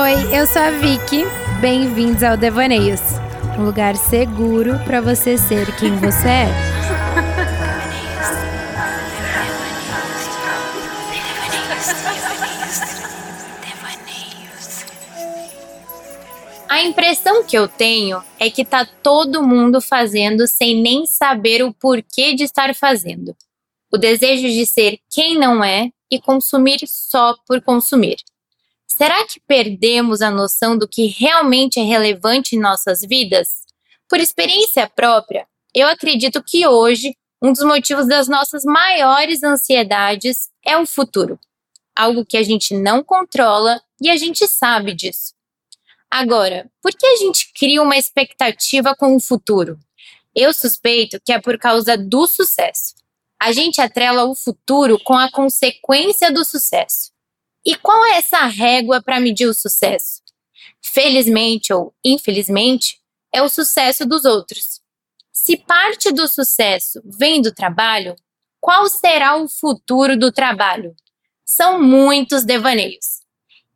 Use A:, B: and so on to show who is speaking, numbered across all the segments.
A: Oi, eu sou a Vicky. Bem-vindos ao Devaneios, um lugar seguro para você ser quem você é.
B: A impressão que eu tenho é que tá todo mundo fazendo sem nem saber o porquê de estar fazendo. O desejo de ser quem não é e consumir só por consumir. Será que perdemos a noção do que realmente é relevante em nossas vidas? Por experiência própria, eu acredito que hoje um dos motivos das nossas maiores ansiedades é o futuro. Algo que a gente não controla e a gente sabe disso. Agora, por que a gente cria uma expectativa com o futuro? Eu suspeito que é por causa do sucesso. A gente atrela o futuro com a consequência do sucesso. E qual é essa régua para medir o sucesso? Felizmente ou infelizmente, é o sucesso dos outros. Se parte do sucesso vem do trabalho, qual será o futuro do trabalho? São muitos devaneios.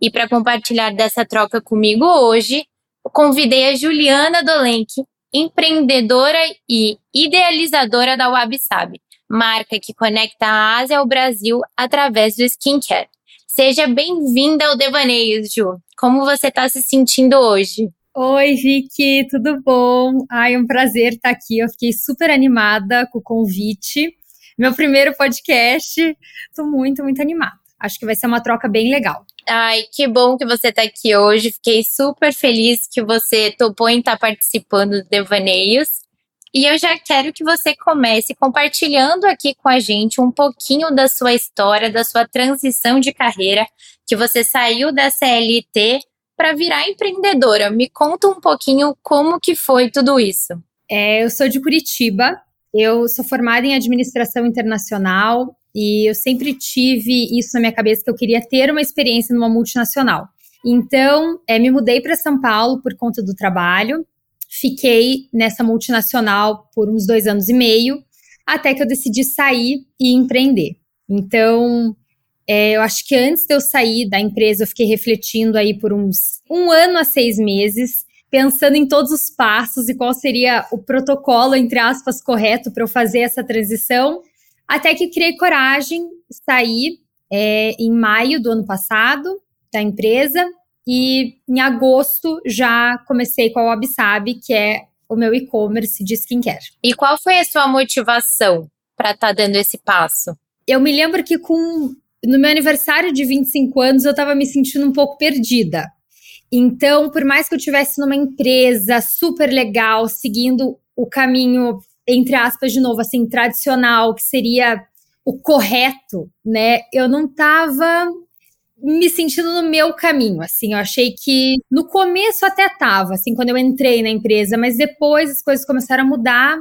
B: E para compartilhar dessa troca comigo hoje, convidei a Juliana Dolenque, empreendedora e idealizadora da WabiSab, marca que conecta a Ásia ao Brasil através do skincare. Seja bem-vinda ao Devaneios, Ju. Como você está se sentindo hoje?
C: Oi, Vicky, tudo bom? Ai, é um prazer estar aqui. Eu fiquei super animada com o convite. Meu primeiro podcast. Estou muito, muito animada. Acho que vai ser uma troca bem legal.
B: Ai, que bom que você está aqui hoje. Fiquei super feliz que você topou em estar tá participando do Devaneios. E eu já quero que você comece compartilhando aqui com a gente um pouquinho da sua história, da sua transição de carreira, que você saiu da CLT para virar empreendedora. Me conta um pouquinho como que foi tudo isso.
C: É, eu sou de Curitiba, eu sou formada em administração internacional e eu sempre tive isso na minha cabeça que eu queria ter uma experiência numa multinacional. Então, é, me mudei para São Paulo por conta do trabalho Fiquei nessa multinacional por uns dois anos e meio, até que eu decidi sair e empreender. Então, é, eu acho que antes de eu sair da empresa, eu fiquei refletindo aí por uns um ano a seis meses, pensando em todos os passos e qual seria o protocolo, entre aspas, correto para eu fazer essa transição. Até que criei coragem, saí é, em maio do ano passado da empresa e em agosto já comecei com a Wabsab, que é o meu e-commerce de skincare.
B: E qual foi a sua motivação para estar tá dando esse passo?
C: Eu me lembro que com no meu aniversário de 25 anos eu estava me sentindo um pouco perdida. Então, por mais que eu tivesse numa empresa super legal, seguindo o caminho entre aspas de novo assim tradicional, que seria o correto, né? Eu não estava me sentindo no meu caminho, assim, eu achei que no começo até tava, assim, quando eu entrei na empresa, mas depois as coisas começaram a mudar,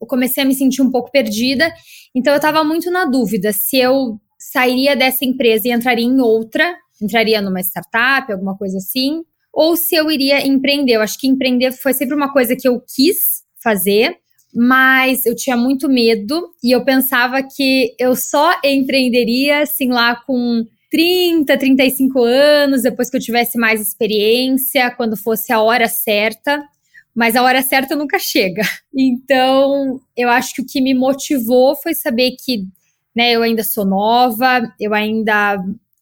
C: eu comecei a me sentir um pouco perdida, então eu tava muito na dúvida se eu sairia dessa empresa e entraria em outra, entraria numa startup, alguma coisa assim, ou se eu iria empreender. Eu acho que empreender foi sempre uma coisa que eu quis fazer, mas eu tinha muito medo e eu pensava que eu só empreenderia assim lá com 30, 35 anos, depois que eu tivesse mais experiência, quando fosse a hora certa. Mas a hora certa nunca chega. Então, eu acho que o que me motivou foi saber que né, eu ainda sou nova, eu ainda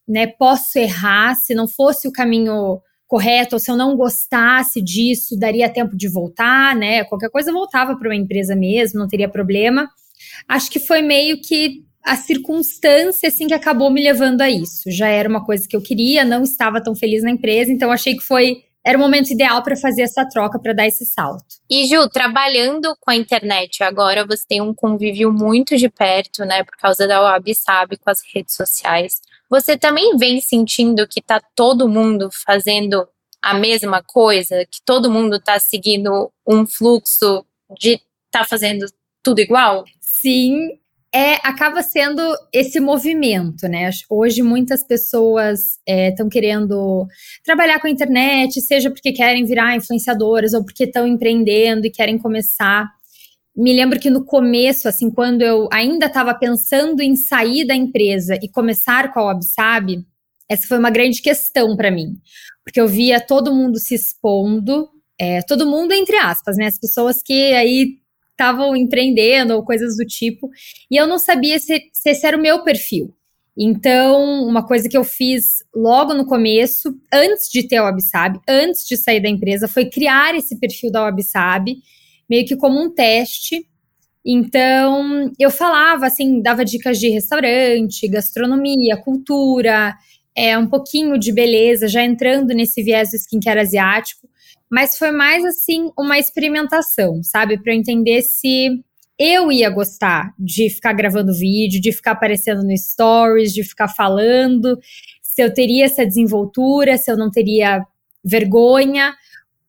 C: né, posso errar. Se não fosse o caminho correto, ou se eu não gostasse disso, daria tempo de voltar, né? Qualquer coisa voltava para uma empresa mesmo, não teria problema. Acho que foi meio que a circunstância assim que acabou me levando a isso. Já era uma coisa que eu queria, não estava tão feliz na empresa, então achei que foi era o momento ideal para fazer essa troca, para dar esse salto.
B: E Ju, trabalhando com a internet agora, você tem um convívio muito de perto, né, por causa da Web Sabe com as redes sociais. Você também vem sentindo que tá todo mundo fazendo a mesma coisa, que todo mundo tá seguindo um fluxo de tá fazendo tudo igual?
C: Sim, é acaba sendo esse movimento, né? Hoje muitas pessoas estão é, querendo trabalhar com a internet, seja porque querem virar influenciadoras ou porque estão empreendendo e querem começar. Me lembro que no começo, assim, quando eu ainda estava pensando em sair da empresa e começar com a WebSab, Essa foi uma grande questão para mim, porque eu via todo mundo se expondo, é, todo mundo entre aspas, né? As pessoas que aí estavam empreendendo ou coisas do tipo, e eu não sabia se, se esse era o meu perfil. Então, uma coisa que eu fiz logo no começo, antes de ter a Wabsab, antes de sair da empresa, foi criar esse perfil da Wabsab, meio que como um teste. Então, eu falava assim, dava dicas de restaurante, gastronomia, cultura, é, um pouquinho de beleza, já entrando nesse viés do skincare asiático, mas foi mais assim uma experimentação, sabe, para eu entender se eu ia gostar de ficar gravando vídeo, de ficar aparecendo no stories, de ficar falando, se eu teria essa desenvoltura, se eu não teria vergonha,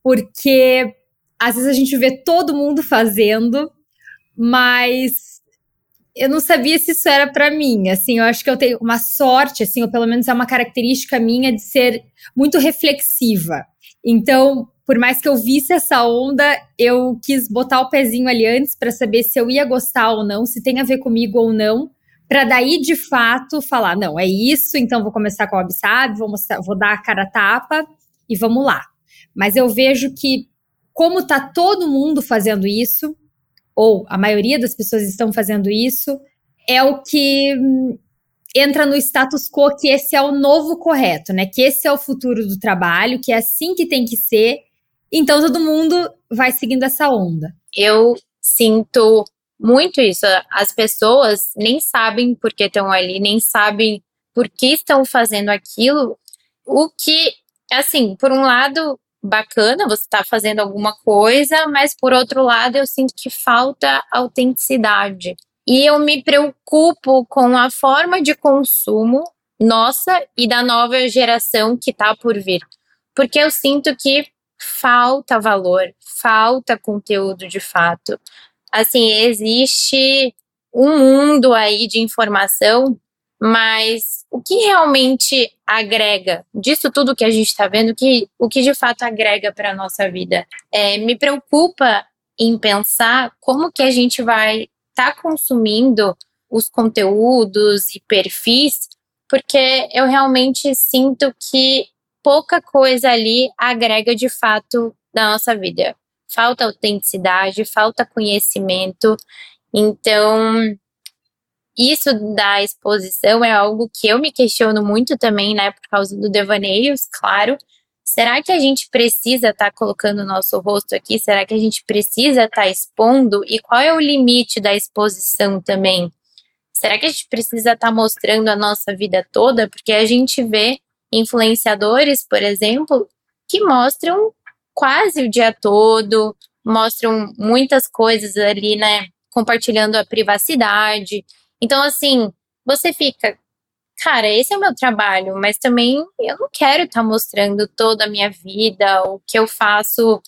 C: porque às vezes a gente vê todo mundo fazendo, mas eu não sabia se isso era para mim. Assim, eu acho que eu tenho uma sorte, assim, ou pelo menos é uma característica minha de ser muito reflexiva. Então, por mais que eu visse essa onda, eu quis botar o pezinho ali antes para saber se eu ia gostar ou não, se tem a ver comigo ou não, para daí de fato falar, não, é isso, então vou começar com o Absab, vou mostrar, vou dar a cara tapa e vamos lá. Mas eu vejo que como tá todo mundo fazendo isso, ou a maioria das pessoas estão fazendo isso, é o que hum, entra no status quo que esse é o novo correto, né? Que esse é o futuro do trabalho, que é assim que tem que ser então todo mundo vai seguindo essa onda.
B: Eu sinto muito isso. As pessoas nem sabem por que estão ali, nem sabem por que estão fazendo aquilo. O que, assim, por um lado, bacana, você está fazendo alguma coisa, mas por outro lado, eu sinto que falta autenticidade. E eu me preocupo com a forma de consumo nossa e da nova geração que está por vir. Porque eu sinto que falta valor, falta conteúdo de fato. Assim, existe um mundo aí de informação, mas o que realmente agrega disso tudo que a gente está vendo, que, o que de fato agrega para a nossa vida? É, me preocupa em pensar como que a gente vai estar tá consumindo os conteúdos e perfis, porque eu realmente sinto que pouca coisa ali agrega de fato da nossa vida. Falta autenticidade, falta conhecimento. Então, isso da exposição é algo que eu me questiono muito também, né, por causa do devaneios, claro. Será que a gente precisa estar tá colocando o nosso rosto aqui? Será que a gente precisa estar tá expondo? E qual é o limite da exposição também? Será que a gente precisa estar tá mostrando a nossa vida toda? Porque a gente vê influenciadores, por exemplo, que mostram quase o dia todo, mostram muitas coisas ali, né? Compartilhando a privacidade. Então, assim, você fica, cara, esse é o meu trabalho, mas também eu não quero estar tá mostrando toda a minha vida, o que eu faço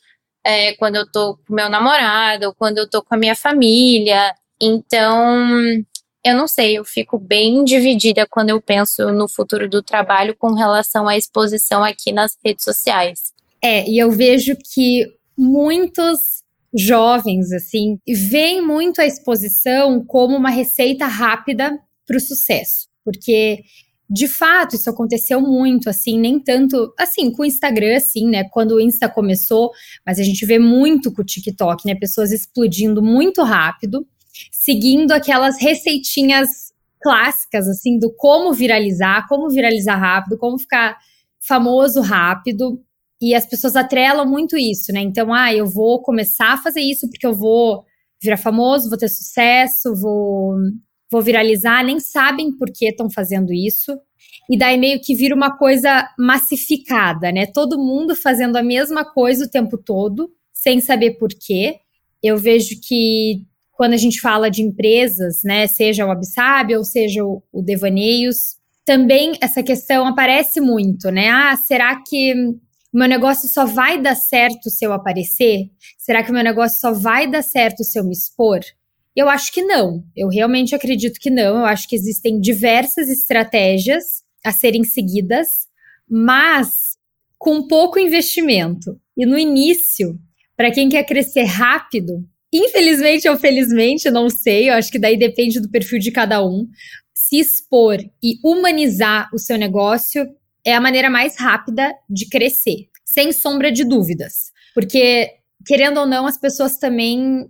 B: é, quando eu tô com meu namorado, quando eu tô com a minha família. Então, eu não sei, eu fico bem dividida quando eu penso no futuro do trabalho com relação à exposição aqui nas redes sociais.
C: É, e eu vejo que muitos jovens, assim, veem muito a exposição como uma receita rápida para o sucesso. Porque, de fato, isso aconteceu muito, assim, nem tanto, assim, com o Instagram, assim, né? Quando o Insta começou, mas a gente vê muito com o TikTok, né? Pessoas explodindo muito rápido seguindo aquelas receitinhas clássicas, assim, do como viralizar, como viralizar rápido, como ficar famoso rápido. E as pessoas atrelam muito isso, né? Então, ah, eu vou começar a fazer isso porque eu vou virar famoso, vou ter sucesso, vou, vou viralizar. Nem sabem por que estão fazendo isso. E daí meio que vira uma coisa massificada, né? Todo mundo fazendo a mesma coisa o tempo todo, sem saber por quê. Eu vejo que quando a gente fala de empresas, né, seja o Absab ou seja o, o Devaneios, também essa questão aparece muito, né? Ah, será que o meu negócio só vai dar certo se eu aparecer? Será que o meu negócio só vai dar certo se eu me expor? Eu acho que não. Eu realmente acredito que não. Eu acho que existem diversas estratégias a serem seguidas, mas com pouco investimento. E no início, para quem quer crescer rápido, Infelizmente ou felizmente, não sei, eu acho que daí depende do perfil de cada um. Se expor e humanizar o seu negócio é a maneira mais rápida de crescer, sem sombra de dúvidas. Porque, querendo ou não, as pessoas também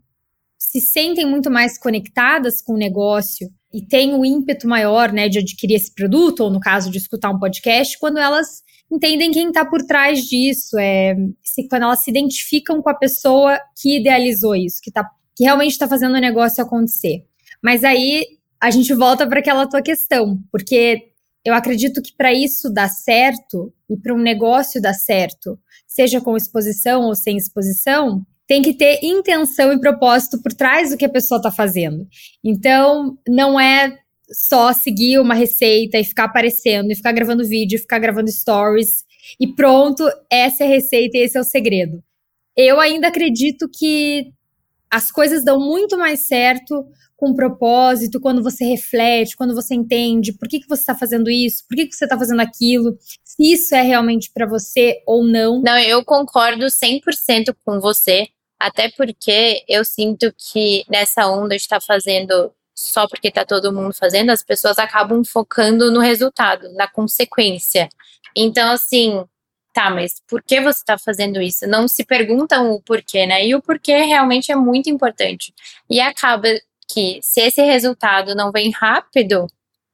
C: se sentem muito mais conectadas com o negócio e têm o ímpeto maior, né, de adquirir esse produto, ou no caso de escutar um podcast, quando elas entendem quem está por trás disso, é, se, quando elas se identificam com a pessoa que idealizou isso, que, tá, que realmente está fazendo o negócio acontecer. Mas aí a gente volta para aquela tua questão, porque eu acredito que para isso dar certo e para um negócio dar certo, seja com exposição ou sem exposição, tem que ter intenção e propósito por trás do que a pessoa está fazendo. Então, não é só seguir uma receita e ficar aparecendo, e ficar gravando vídeo, e ficar gravando stories, e pronto, essa é a receita e esse é o segredo. Eu ainda acredito que as coisas dão muito mais certo com propósito, quando você reflete, quando você entende por que, que você está fazendo isso, por que, que você está fazendo aquilo, se isso é realmente para você ou não.
B: Não, eu concordo 100% com você, até porque eu sinto que nessa onda de estar tá fazendo só porque está todo mundo fazendo, as pessoas acabam focando no resultado, na consequência. Então, assim, tá, mas por que você está fazendo isso? Não se perguntam o porquê, né? E o porquê realmente é muito importante. E acaba que se esse resultado não vem rápido,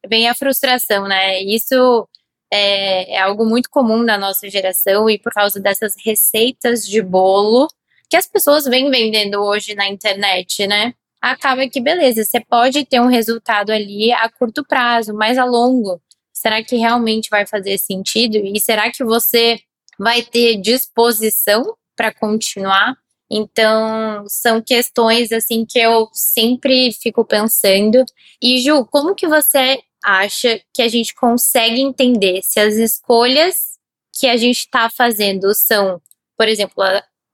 B: vem a frustração, né? Isso é, é, algo muito comum na nossa geração e por causa dessas receitas de bolo que as pessoas vêm vendendo hoje na internet, né? Acaba que, beleza, você pode ter um resultado ali a curto prazo, mas a longo. Será que realmente vai fazer sentido? E será que você vai ter disposição para continuar? Então, são questões assim que eu sempre fico pensando. E Ju, como que você acha que a gente consegue entender se as escolhas que a gente está fazendo são, por exemplo,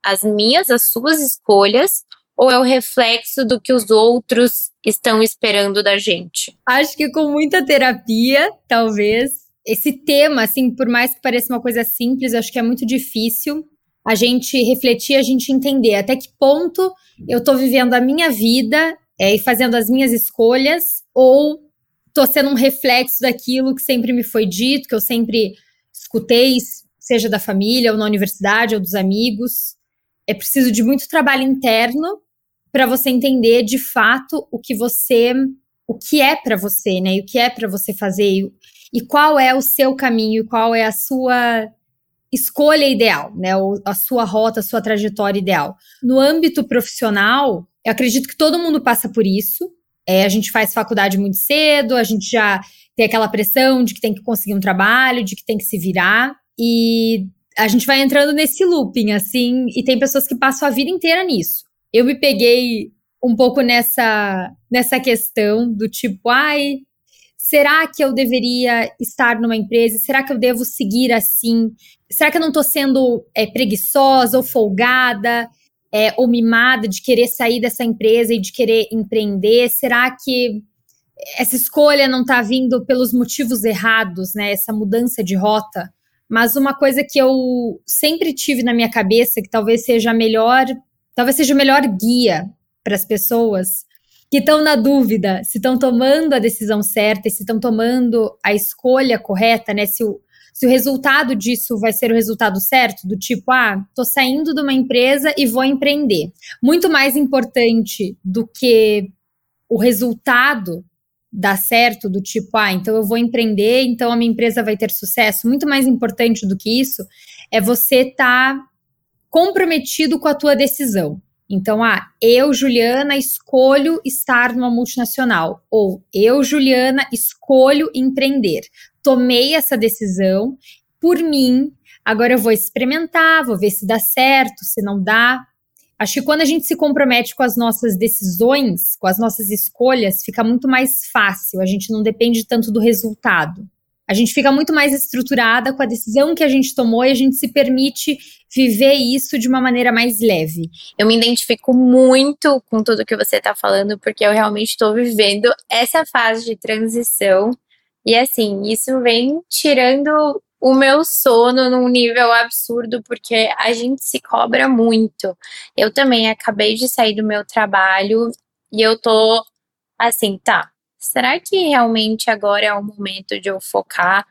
B: as minhas, as suas escolhas, ou é o reflexo do que os outros estão esperando da gente?
C: Acho que com muita terapia, talvez. Esse tema, assim, por mais que pareça uma coisa simples, acho que é muito difícil a gente refletir, a gente entender até que ponto eu estou vivendo a minha vida é, e fazendo as minhas escolhas, ou estou sendo um reflexo daquilo que sempre me foi dito, que eu sempre escutei, seja da família, ou na universidade, ou dos amigos. É preciso de muito trabalho interno para você entender de fato o que você, o que é para você, né? E o que é para você fazer e, qual é o seu caminho, qual é a sua escolha ideal, né? a sua rota, a sua trajetória ideal. No âmbito profissional, eu acredito que todo mundo passa por isso. É, a gente faz faculdade muito cedo, a gente já tem aquela pressão de que tem que conseguir um trabalho, de que tem que se virar. E a gente vai entrando nesse looping, assim, e tem pessoas que passam a vida inteira nisso. Eu me peguei um pouco nessa, nessa questão do tipo, ai, será que eu deveria estar numa empresa? Será que eu devo seguir assim? será que eu não estou sendo é, preguiçosa ou folgada é, ou mimada de querer sair dessa empresa e de querer empreender? Será que essa escolha não está vindo pelos motivos errados, né? Essa mudança de rota. Mas uma coisa que eu sempre tive na minha cabeça, que talvez seja a melhor, talvez seja o melhor guia para as pessoas que estão na dúvida se estão tomando a decisão certa, se estão tomando a escolha correta, né? Se o, se o resultado disso vai ser o resultado certo, do tipo, ah, tô saindo de uma empresa e vou empreender. Muito mais importante do que o resultado dar certo, do tipo, ah, então eu vou empreender, então a minha empresa vai ter sucesso. Muito mais importante do que isso é você estar tá comprometido com a tua decisão. Então, ah, eu, Juliana, escolho estar numa multinacional. Ou eu, Juliana, escolho empreender tomei essa decisão por mim, agora eu vou experimentar, vou ver se dá certo, se não dá. Acho que quando a gente se compromete com as nossas decisões, com as nossas escolhas, fica muito mais fácil, a gente não depende tanto do resultado. A gente fica muito mais estruturada com a decisão que a gente tomou e a gente se permite viver isso de uma maneira mais leve.
B: Eu me identifico muito com tudo que você está falando, porque eu realmente estou vivendo essa fase de transição e assim, isso vem tirando o meu sono num nível absurdo, porque a gente se cobra muito. Eu também acabei de sair do meu trabalho e eu tô assim, tá. Será que realmente agora é o momento de eu focar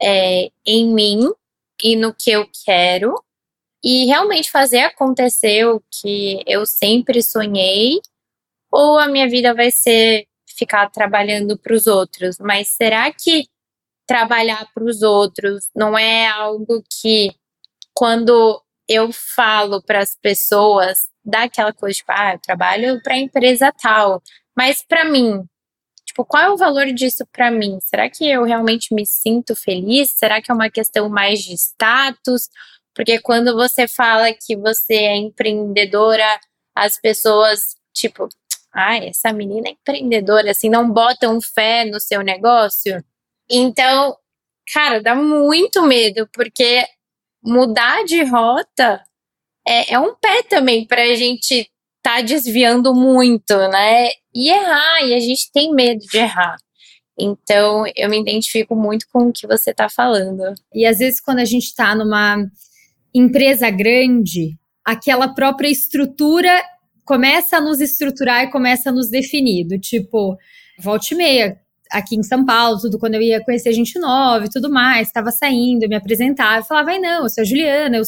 B: é, em mim e no que eu quero? E realmente fazer acontecer o que eu sempre sonhei, ou a minha vida vai ser ficar trabalhando para os outros? Mas será que trabalhar para os outros não é algo que, quando eu falo para as pessoas, dá aquela coisa tipo, ah, eu trabalho para a empresa tal, mas para mim, tipo, qual é o valor disso para mim? Será que eu realmente me sinto feliz? Será que é uma questão mais de status? Porque quando você fala que você é empreendedora, as pessoas, tipo, ai, ah, essa menina é empreendedora, assim, não botam fé no seu negócio. Então, cara, dá muito medo, porque mudar de rota é, é um pé também para a gente tá desviando muito, né? E errar, e a gente tem medo de errar. Então, eu me identifico muito com o que você está falando.
C: E às vezes, quando a gente está numa empresa grande, aquela própria estrutura começa a nos estruturar e começa a nos definir. Do tipo, volte e meia, aqui em São Paulo, tudo quando eu ia conhecer gente nova e tudo mais, estava saindo, me apresentava, eu falava, ai não, eu sou a Juliana, eu,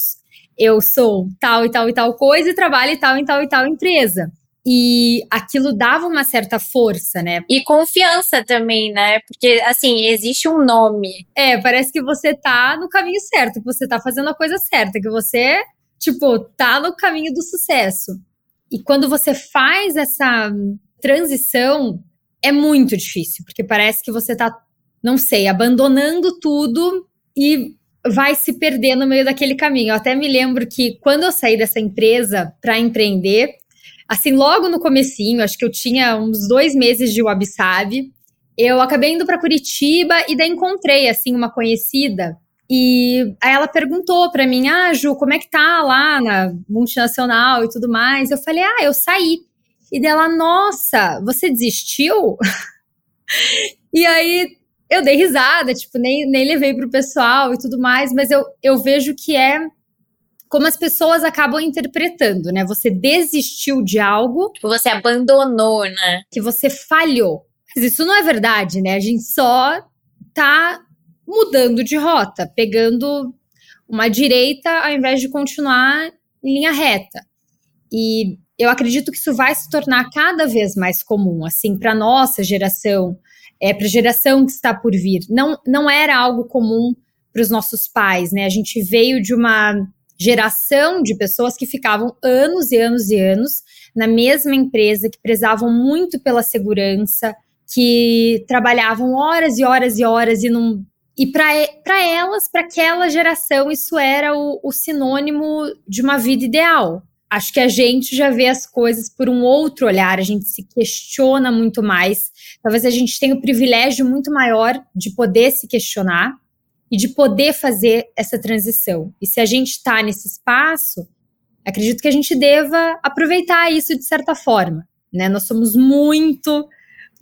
C: eu sou tal e tal e tal coisa e trabalho em tal e tal e tal empresa. E aquilo dava uma certa força, né?
B: E confiança também, né? Porque, assim, existe um nome.
C: É, parece que você tá no caminho certo, que você tá fazendo a coisa certa, que você, tipo, tá no caminho do sucesso. E quando você faz essa transição, é muito difícil, porque parece que você tá, não sei, abandonando tudo e vai se perder no meio daquele caminho. Eu até me lembro que quando eu saí dessa empresa para empreender, assim, logo no comecinho, acho que eu tinha uns dois meses de Wabi Sabi, eu acabei indo para Curitiba e daí encontrei, assim, uma conhecida e aí ela perguntou para mim, ah, Ju, como é que tá lá na multinacional e tudo mais? Eu falei, ah, eu saí. E dela, nossa, você desistiu? e aí eu dei risada, tipo, nem, nem levei pro pessoal e tudo mais, mas eu, eu vejo que é como as pessoas acabam interpretando, né? Você desistiu de algo.
B: Tipo, você abandonou, né?
C: Que você falhou. Mas isso não é verdade, né? A gente só tá mudando de rota, pegando uma direita ao invés de continuar em linha reta. E eu acredito que isso vai se tornar cada vez mais comum, assim, para nossa geração, é, para a geração que está por vir. Não, não era algo comum para os nossos pais, né? A gente veio de uma geração de pessoas que ficavam anos e anos e anos na mesma empresa, que prezavam muito pela segurança, que trabalhavam horas e horas e horas e não. E para elas, para aquela geração, isso era o, o sinônimo de uma vida ideal. Acho que a gente já vê as coisas por um outro olhar, a gente se questiona muito mais. Talvez a gente tenha o privilégio muito maior de poder se questionar e de poder fazer essa transição. E se a gente está nesse espaço, acredito que a gente deva aproveitar isso de certa forma. Né? Nós somos muito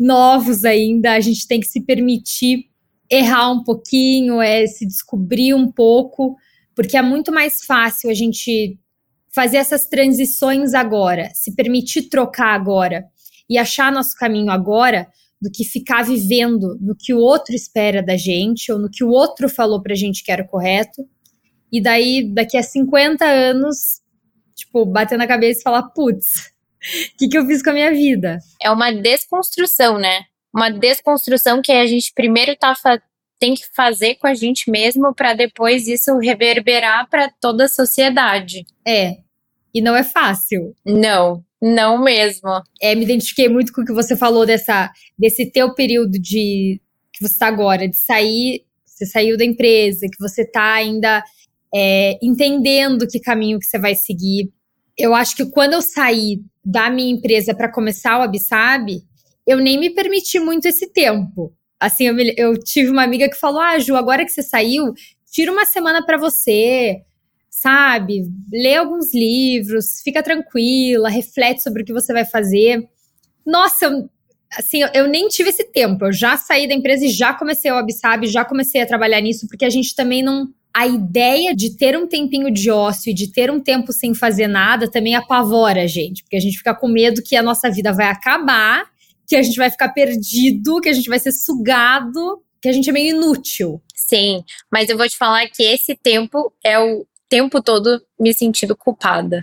C: novos ainda, a gente tem que se permitir errar um pouquinho, é se descobrir um pouco, porque é muito mais fácil a gente fazer essas transições agora, se permitir trocar agora e achar nosso caminho agora, do que ficar vivendo no que o outro espera da gente ou no que o outro falou pra gente que era correto. E daí, daqui a 50 anos, tipo, bater na cabeça e falar, putz, o que, que eu fiz com a minha vida?
B: É uma desconstrução, né? Uma desconstrução que a gente primeiro tá tem que fazer com a gente mesmo para depois isso reverberar para toda a sociedade.
C: É. E não é fácil.
B: Não, não mesmo.
C: É, me identifiquei muito com o que você falou dessa, desse teu período de que você está agora, de sair, você saiu da empresa, que você está ainda é, entendendo que caminho que você vai seguir. Eu acho que quando eu saí da minha empresa para começar o Abissab, eu nem me permiti muito esse tempo. Assim, eu, me, eu tive uma amiga que falou: Ah, Ju, agora que você saiu, tira uma semana para você, sabe? Lê alguns livros, fica tranquila, reflete sobre o que você vai fazer. Nossa, assim, eu nem tive esse tempo. Eu já saí da empresa e já comecei o Absab, já comecei a trabalhar nisso, porque a gente também não. A ideia de ter um tempinho de ócio e de ter um tempo sem fazer nada também apavora a gente, porque a gente fica com medo que a nossa vida vai acabar, que a gente vai ficar perdido, que a gente vai ser sugado que a gente é meio inútil.
B: Sim, mas eu vou te falar que esse tempo é o tempo todo me sentindo culpada,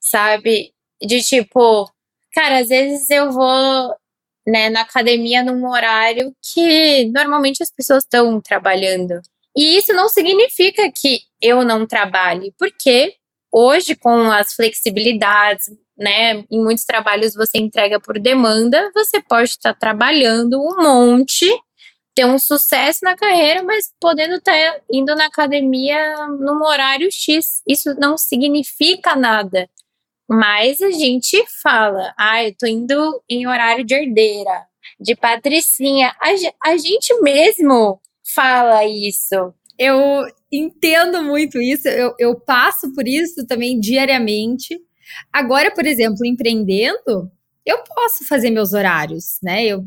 B: sabe? De tipo, cara, às vezes eu vou né, na academia num horário que normalmente as pessoas estão trabalhando. E isso não significa que eu não trabalhe, porque hoje, com as flexibilidades, né, em muitos trabalhos você entrega por demanda, você pode estar trabalhando um monte ter um sucesso na carreira, mas podendo estar tá indo na academia num horário X. Isso não significa nada. Mas a gente fala, ah, eu tô indo em horário de herdeira, de patricinha. A, a gente mesmo fala isso.
C: Eu entendo muito isso, eu, eu passo por isso também diariamente. Agora, por exemplo, empreendendo, eu posso fazer meus horários, né? Eu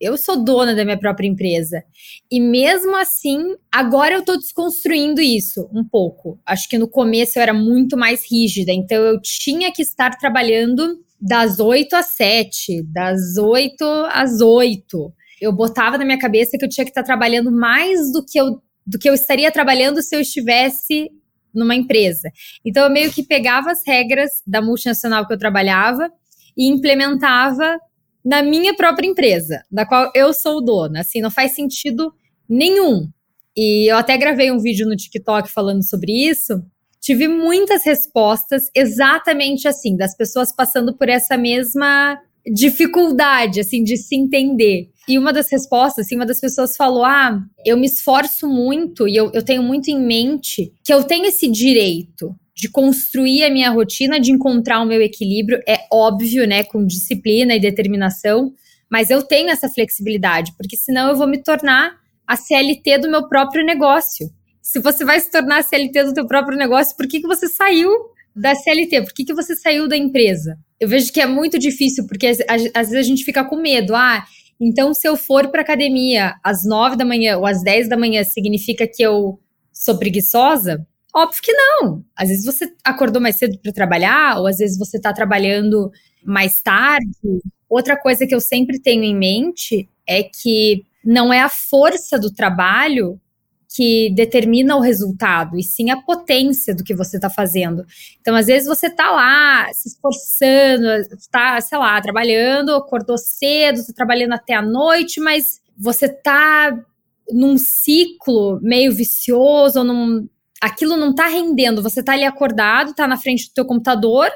C: eu sou dona da minha própria empresa. E mesmo assim, agora eu tô desconstruindo isso um pouco. Acho que no começo eu era muito mais rígida, então eu tinha que estar trabalhando das 8 às 7, das 8 às 8. Eu botava na minha cabeça que eu tinha que estar trabalhando mais do que eu, do que eu estaria trabalhando se eu estivesse numa empresa. Então eu meio que pegava as regras da multinacional que eu trabalhava e implementava na minha própria empresa, da qual eu sou dona. Assim, não faz sentido nenhum. E eu até gravei um vídeo no TikTok falando sobre isso. Tive muitas respostas exatamente assim, das pessoas passando por essa mesma dificuldade, assim, de se entender. E uma das respostas, assim, uma das pessoas falou: Ah, eu me esforço muito e eu, eu tenho muito em mente que eu tenho esse direito de construir a minha rotina, de encontrar o meu equilíbrio, é óbvio, né, com disciplina e determinação, mas eu tenho essa flexibilidade, porque senão eu vou me tornar a CLT do meu próprio negócio. Se você vai se tornar a CLT do teu próprio negócio, por que, que você saiu da CLT? Por que, que você saiu da empresa? Eu vejo que é muito difícil, porque às, às vezes a gente fica com medo. Ah, então se eu for para academia às nove da manhã ou às dez da manhã, significa que eu sou preguiçosa? Óbvio que não. Às vezes você acordou mais cedo para trabalhar, ou às vezes você está trabalhando mais tarde. Outra coisa que eu sempre tenho em mente é que não é a força do trabalho que determina o resultado, e sim a potência do que você está fazendo. Então, às vezes você está lá se esforçando, está, sei lá, trabalhando, acordou cedo, está trabalhando até a noite, mas você está num ciclo meio vicioso, num, aquilo não tá rendendo, você tá ali acordado, tá na frente do teu computador,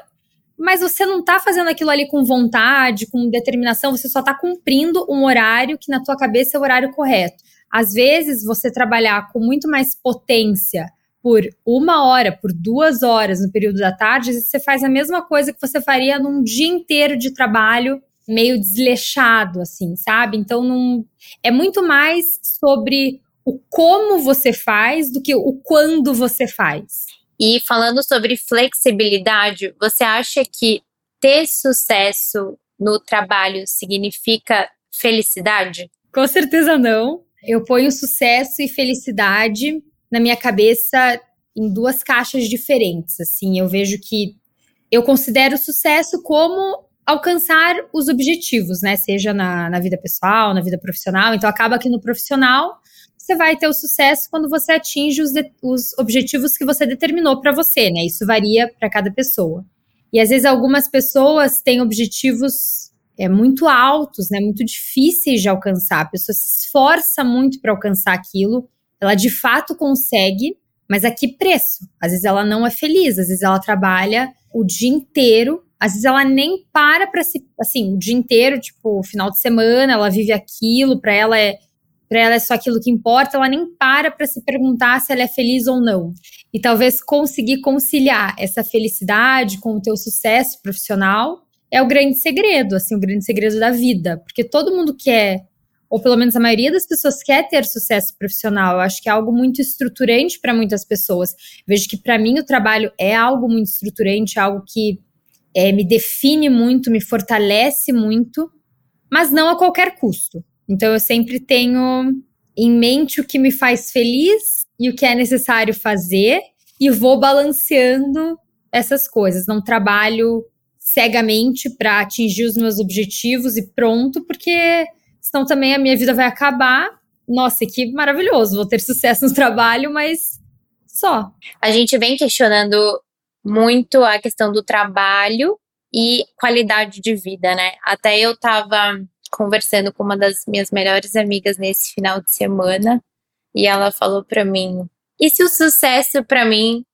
C: mas você não tá fazendo aquilo ali com vontade, com determinação, você só tá cumprindo um horário que na tua cabeça é o horário correto. Às vezes, você trabalhar com muito mais potência por uma hora, por duas horas no período da tarde, você faz a mesma coisa que você faria num dia inteiro de trabalho meio desleixado, assim, sabe? Então, não, é muito mais sobre o como você faz do que o quando você faz.
B: E falando sobre flexibilidade, você acha que ter sucesso no trabalho significa felicidade?
C: Com certeza não. Eu ponho sucesso e felicidade na minha cabeça em duas caixas diferentes. Assim, eu vejo que eu considero sucesso como alcançar os objetivos, né? Seja na, na vida pessoal, na vida profissional. Então, acaba que no profissional você vai ter o sucesso quando você atinge os, de, os objetivos que você determinou para você, né? Isso varia para cada pessoa. E às vezes algumas pessoas têm objetivos é, muito altos, né? Muito difíceis de alcançar. A pessoa se esforça muito para alcançar aquilo, ela de fato consegue, mas a que preço? Às vezes ela não é feliz, às vezes ela trabalha o dia inteiro às vezes ela nem para para se, assim, o dia inteiro, tipo, final de semana, ela vive aquilo, para ela é para ela é só aquilo que importa, ela nem para para se perguntar se ela é feliz ou não. E talvez conseguir conciliar essa felicidade com o teu sucesso profissional é o grande segredo, assim, o grande segredo da vida, porque todo mundo quer, ou pelo menos a maioria das pessoas quer ter sucesso profissional. Eu acho que é algo muito estruturante para muitas pessoas. vejo que para mim o trabalho é algo muito estruturante, algo que é, me define muito, me fortalece muito, mas não a qualquer custo. Então eu sempre tenho em mente o que me faz feliz e o que é necessário fazer e vou balanceando essas coisas. Não trabalho cegamente para atingir os meus objetivos e pronto, porque senão também a minha vida vai acabar nossa, que maravilhoso, vou ter sucesso no trabalho, mas só.
B: A gente vem questionando muito a questão do trabalho e qualidade de vida, né? Até eu tava conversando com uma das minhas melhores amigas nesse final de semana e ela falou para mim: "E se o sucesso para mim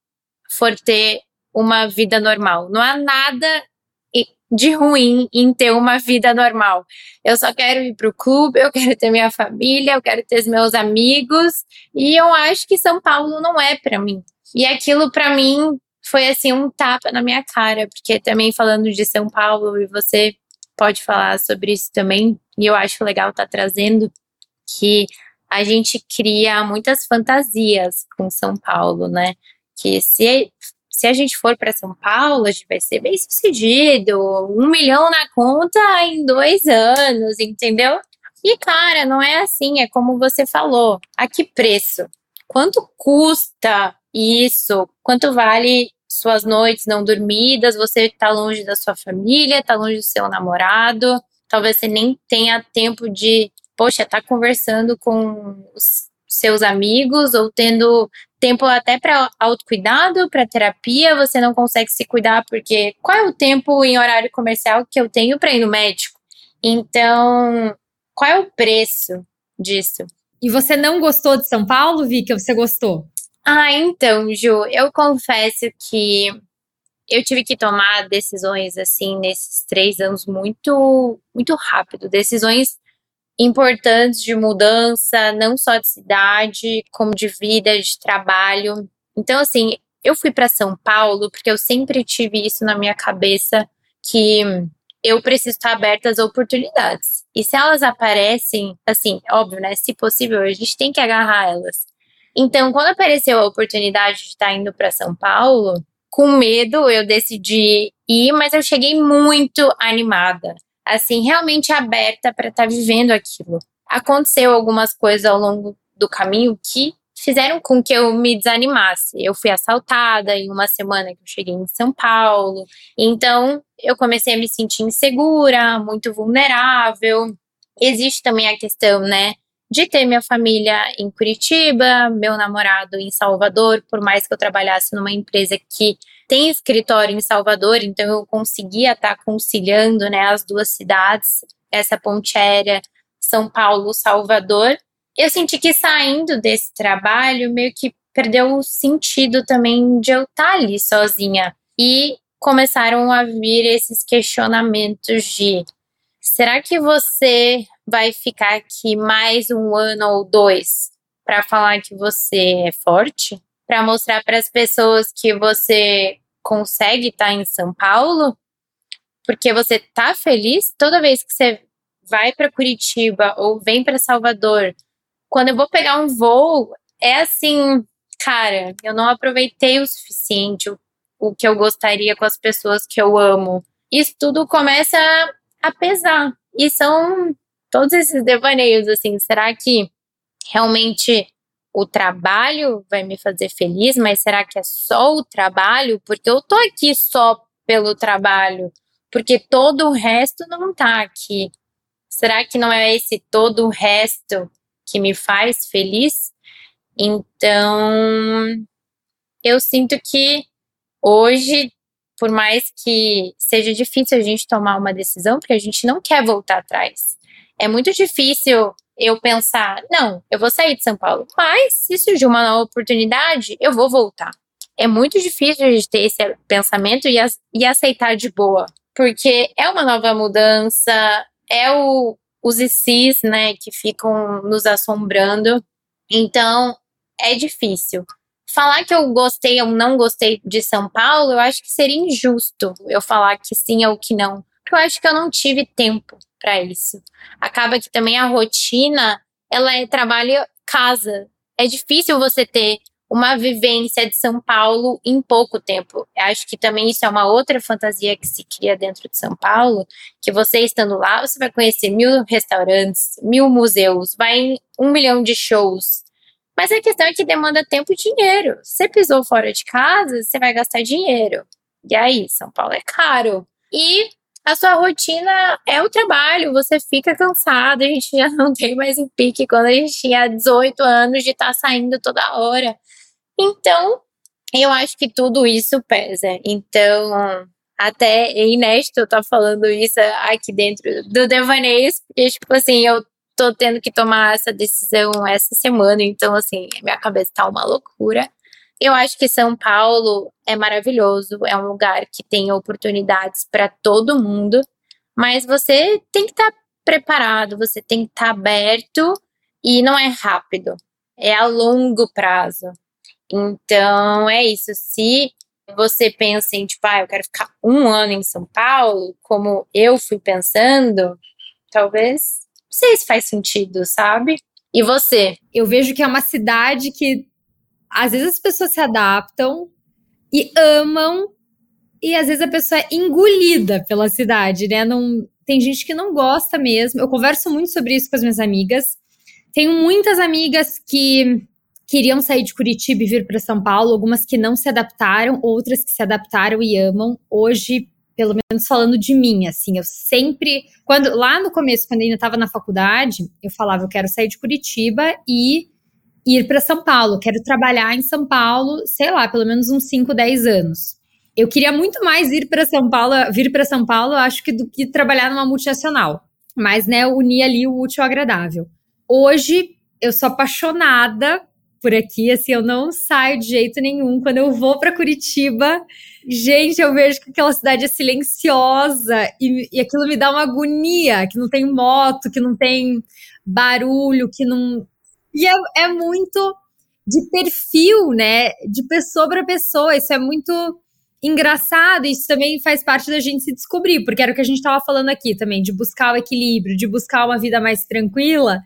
B: for ter uma vida normal? Não há nada de ruim em ter uma vida normal. Eu só quero ir pro clube, eu quero ter minha família, eu quero ter os meus amigos, e eu acho que São Paulo não é para mim. E aquilo para mim foi assim um tapa na minha cara, porque também falando de São Paulo e você pode falar sobre isso também, e eu acho legal estar tá trazendo que a gente cria muitas fantasias com São Paulo, né? Que se se a gente for para São Paulo, a gente vai ser bem sucedido, um milhão na conta em dois anos, entendeu? E, cara, não é assim, é como você falou. A que preço? Quanto custa isso? Quanto vale suas noites não dormidas? Você tá longe da sua família, tá longe do seu namorado, talvez você nem tenha tempo de, poxa, tá conversando com os seus amigos ou tendo tempo até para autocuidado, para terapia, você não consegue se cuidar porque qual é o tempo em horário comercial que eu tenho para ir no médico? Então, qual é o preço disso?
C: E você não gostou de São Paulo, Vika? Você gostou?
B: Ah, então, Ju, eu confesso que eu tive que tomar decisões assim nesses três anos muito, muito rápido, decisões importantes de mudança, não só de cidade, como de vida, de trabalho. Então, assim, eu fui para São Paulo porque eu sempre tive isso na minha cabeça que eu preciso estar aberta às oportunidades. E se elas aparecem, assim, óbvio, né? Se possível, a gente tem que agarrar elas. Então, quando apareceu a oportunidade de estar indo para São Paulo, com medo eu decidi ir, mas eu cheguei muito animada assim, realmente aberta para estar tá vivendo aquilo. Aconteceu algumas coisas ao longo do caminho que fizeram com que eu me desanimasse. Eu fui assaltada em uma semana que eu cheguei em São Paulo. Então, eu comecei a me sentir insegura, muito vulnerável. Existe também a questão, né, de ter minha família em Curitiba, meu namorado em Salvador, por mais que eu trabalhasse numa empresa que tem escritório em Salvador, então eu conseguia estar tá conciliando né, as duas cidades, essa ponte aérea São Paulo-Salvador. Eu senti que saindo desse trabalho, meio que perdeu o sentido também de eu estar tá ali sozinha. E começaram a vir esses questionamentos de será que você vai ficar aqui mais um ano ou dois para falar que você é forte? Para mostrar para as pessoas que você consegue estar tá em São Paulo, porque você tá feliz toda vez que você vai para Curitiba ou vem para Salvador. Quando eu vou pegar um voo, é assim, cara, eu não aproveitei o suficiente o, o que eu gostaria com as pessoas que eu amo. Isso tudo começa a pesar. E são todos esses devaneios assim, será que realmente o trabalho vai me fazer feliz, mas será que é só o trabalho? Porque eu tô aqui só pelo trabalho, porque todo o resto não tá aqui. Será que não é esse todo o resto que me faz feliz? Então, eu sinto que hoje, por mais que seja difícil a gente tomar uma decisão, porque a gente não quer voltar atrás. É muito difícil eu pensar, não, eu vou sair de São Paulo, mas se surgir uma nova oportunidade, eu vou voltar. É muito difícil a gente ter esse pensamento e, e aceitar de boa, porque é uma nova mudança, é o, os ICs, né, que ficam nos assombrando. Então, é difícil. Falar que eu gostei ou não gostei de São Paulo, eu acho que seria injusto eu falar que sim ou que não. Porque eu acho que eu não tive tempo para isso. Acaba que também a rotina, ela é trabalho casa. É difícil você ter uma vivência de São Paulo em pouco tempo. Acho que também isso é uma outra fantasia que se cria dentro de São Paulo, que você estando lá, você vai conhecer mil restaurantes, mil museus, vai em um milhão de shows. Mas a questão é que demanda tempo e dinheiro. Você pisou fora de casa, você vai gastar dinheiro. E aí, São Paulo é caro. E a sua rotina é o trabalho, você fica cansado, a gente já não tem mais o pique quando a gente tinha 18 anos de estar tá saindo toda hora. Então, eu acho que tudo isso pesa. Então, até é inédito eu estar falando isso aqui dentro do Devaneios, porque, tipo assim, eu tô tendo que tomar essa decisão essa semana, então, assim, minha cabeça tá uma loucura. Eu acho que São Paulo é maravilhoso, é um lugar que tem oportunidades para todo mundo, mas você tem que estar tá preparado, você tem que estar tá aberto e não é rápido, é a longo prazo. Então é isso. Se você pensa em, tipo, ah, eu quero ficar um ano em São Paulo, como eu fui pensando, talvez não sei se faz sentido, sabe? E você?
C: Eu vejo que é uma cidade que às vezes as pessoas se adaptam e amam, e às vezes a pessoa é engolida pela cidade, né? Não, tem gente que não gosta mesmo. Eu converso muito sobre isso com as minhas amigas. Tenho muitas amigas que queriam sair de Curitiba e vir para São Paulo, algumas que não se adaptaram, outras que se adaptaram e amam. Hoje, pelo menos falando de mim, assim, eu sempre, quando lá no começo, quando ainda estava na faculdade, eu falava, eu quero sair de Curitiba e ir para São Paulo, quero trabalhar em São Paulo, sei lá, pelo menos uns 5, 10 anos. Eu queria muito mais ir para São Paulo, vir para São Paulo, acho que do que trabalhar numa multinacional. Mas, né, unir ali o útil ao agradável. Hoje, eu sou apaixonada por aqui, assim, eu não saio de jeito nenhum. Quando eu vou para Curitiba, gente, eu vejo que aquela cidade é silenciosa e, e aquilo me dá uma agonia, que não tem moto, que não tem barulho, que não e é, é muito de perfil, né? De pessoa para pessoa. Isso é muito engraçado. Isso também faz parte da gente se descobrir, porque era o que a gente estava falando aqui também, de buscar o equilíbrio, de buscar uma vida mais tranquila.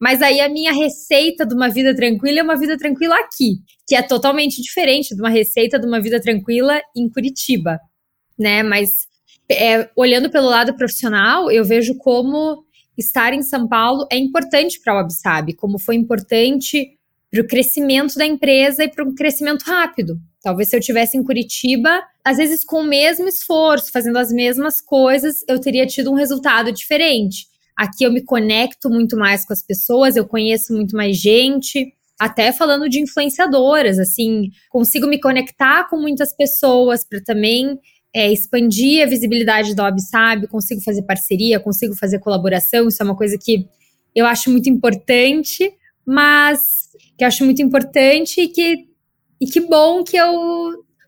C: Mas aí a minha receita de uma vida tranquila é uma vida tranquila aqui, que é totalmente diferente de uma receita de uma vida tranquila em Curitiba, né? Mas é, olhando pelo lado profissional, eu vejo como estar em São Paulo é importante para a Websab, como foi importante para o crescimento da empresa e para um crescimento rápido. Talvez se eu tivesse em Curitiba, às vezes com o mesmo esforço, fazendo as mesmas coisas, eu teria tido um resultado diferente. Aqui eu me conecto muito mais com as pessoas, eu conheço muito mais gente, até falando de influenciadoras, assim, consigo me conectar com muitas pessoas para também é, expandir a visibilidade da OBSAB, consigo fazer parceria, consigo fazer colaboração, isso é uma coisa que eu acho muito importante, mas que eu acho muito importante e que, e que bom que eu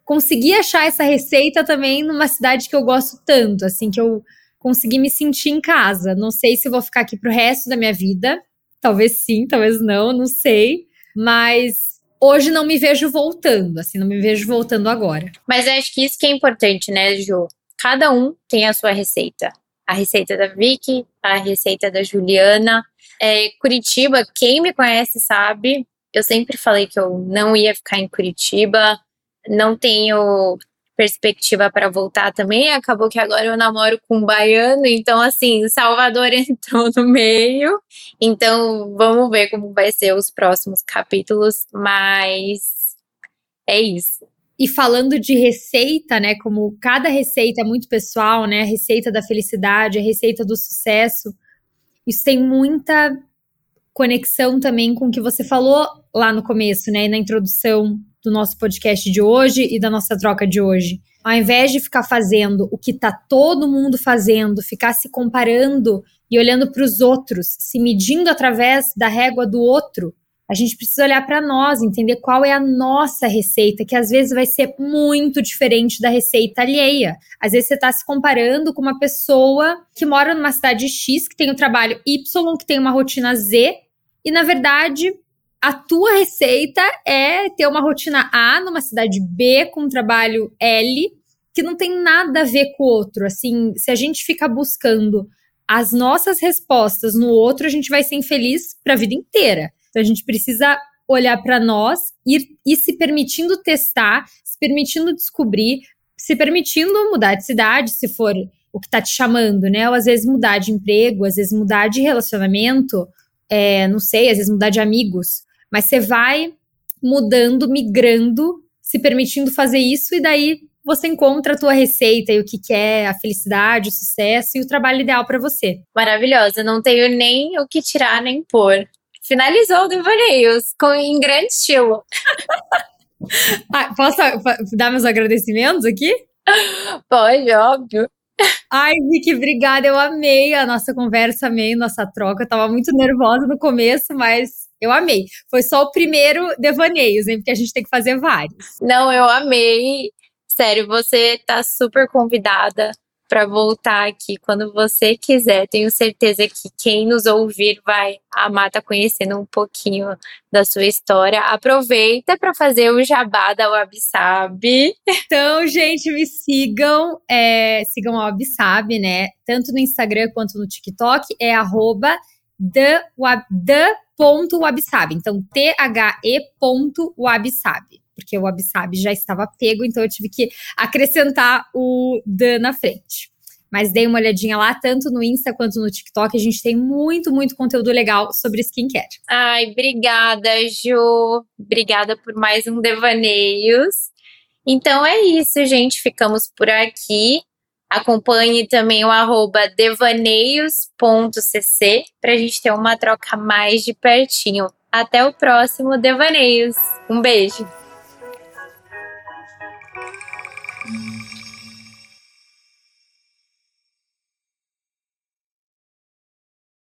C: consegui achar essa receita também numa cidade que eu gosto tanto, assim, que eu consegui me sentir em casa. Não sei se vou ficar aqui pro resto da minha vida, talvez sim, talvez não, não sei, mas hoje não me vejo voltando, assim, não me vejo voltando agora.
B: Mas eu acho que isso que é importante, né, Ju? Cada um tem a sua receita. A receita da Vicky, a receita da Juliana. É, Curitiba, quem me conhece sabe, eu sempre falei que eu não ia ficar em Curitiba. Não tenho perspectiva para voltar também. Acabou que agora eu namoro com um baiano, então assim, Salvador entrou no meio. Então vamos ver como vai ser os próximos capítulos, mas é isso.
C: E falando de receita, né, como cada receita é muito pessoal, né, a receita da felicidade, a receita do sucesso, isso tem muita conexão também com o que você falou lá no começo, né, na introdução do nosso podcast de hoje e da nossa troca de hoje. Ao invés de ficar fazendo o que está todo mundo fazendo, ficar se comparando e olhando para os outros, se medindo através da régua do outro, a gente precisa olhar para nós, entender qual é a nossa receita, que às vezes vai ser muito diferente da receita alheia. Às vezes você está se comparando com uma pessoa que mora numa cidade X, que tem o trabalho Y, que tem uma rotina Z, e na verdade a tua receita é ter uma rotina A numa cidade B com um trabalho L, que não tem nada a ver com o outro. Assim, se a gente fica buscando as nossas respostas no outro, a gente vai ser infeliz para a vida inteira. Então a gente precisa olhar para nós ir, ir se permitindo testar, se permitindo descobrir, se permitindo mudar de cidade, se for o que está te chamando, né? Ou às vezes mudar de emprego, às vezes mudar de relacionamento, é, não sei, às vezes mudar de amigos. Mas você vai mudando, migrando, se permitindo fazer isso, e daí você encontra a tua receita e o que, que é a felicidade, o sucesso e o trabalho ideal para você.
B: Maravilhosa, não tenho nem o que tirar nem pôr. Finalizou o Devaneios com em grande estilo.
C: ah, posso dar meus agradecimentos aqui?
B: Pode, óbvio.
C: Ai, Vicky, obrigada. Eu amei a nossa conversa, amei a nossa troca. Eu tava muito nervosa no começo, mas eu amei. Foi só o primeiro devaneios, hein? Porque a gente tem que fazer vários.
B: Não, eu amei. Sério, você tá super convidada para voltar aqui quando você quiser. Tenho certeza que quem nos ouvir vai amar tá conhecendo um pouquinho da sua história. Aproveita para fazer o jabá da Wabsab.
C: Então, gente, me sigam, é, sigam a Wabsab, né? Tanto no Instagram quanto no TikTok, é arroba the.wabsab. Então, T-H-E.wabsab porque o Absab já estava pego, então eu tive que acrescentar o Dan na frente. Mas dei uma olhadinha lá, tanto no Insta quanto no TikTok. A gente tem muito, muito conteúdo legal sobre skincare.
B: Ai, obrigada, Ju. Obrigada por mais um Devaneios. Então é isso, gente. Ficamos por aqui. Acompanhe também o arroba devaneios.cc para a gente ter uma troca mais de pertinho. Até o próximo Devaneios. Um beijo.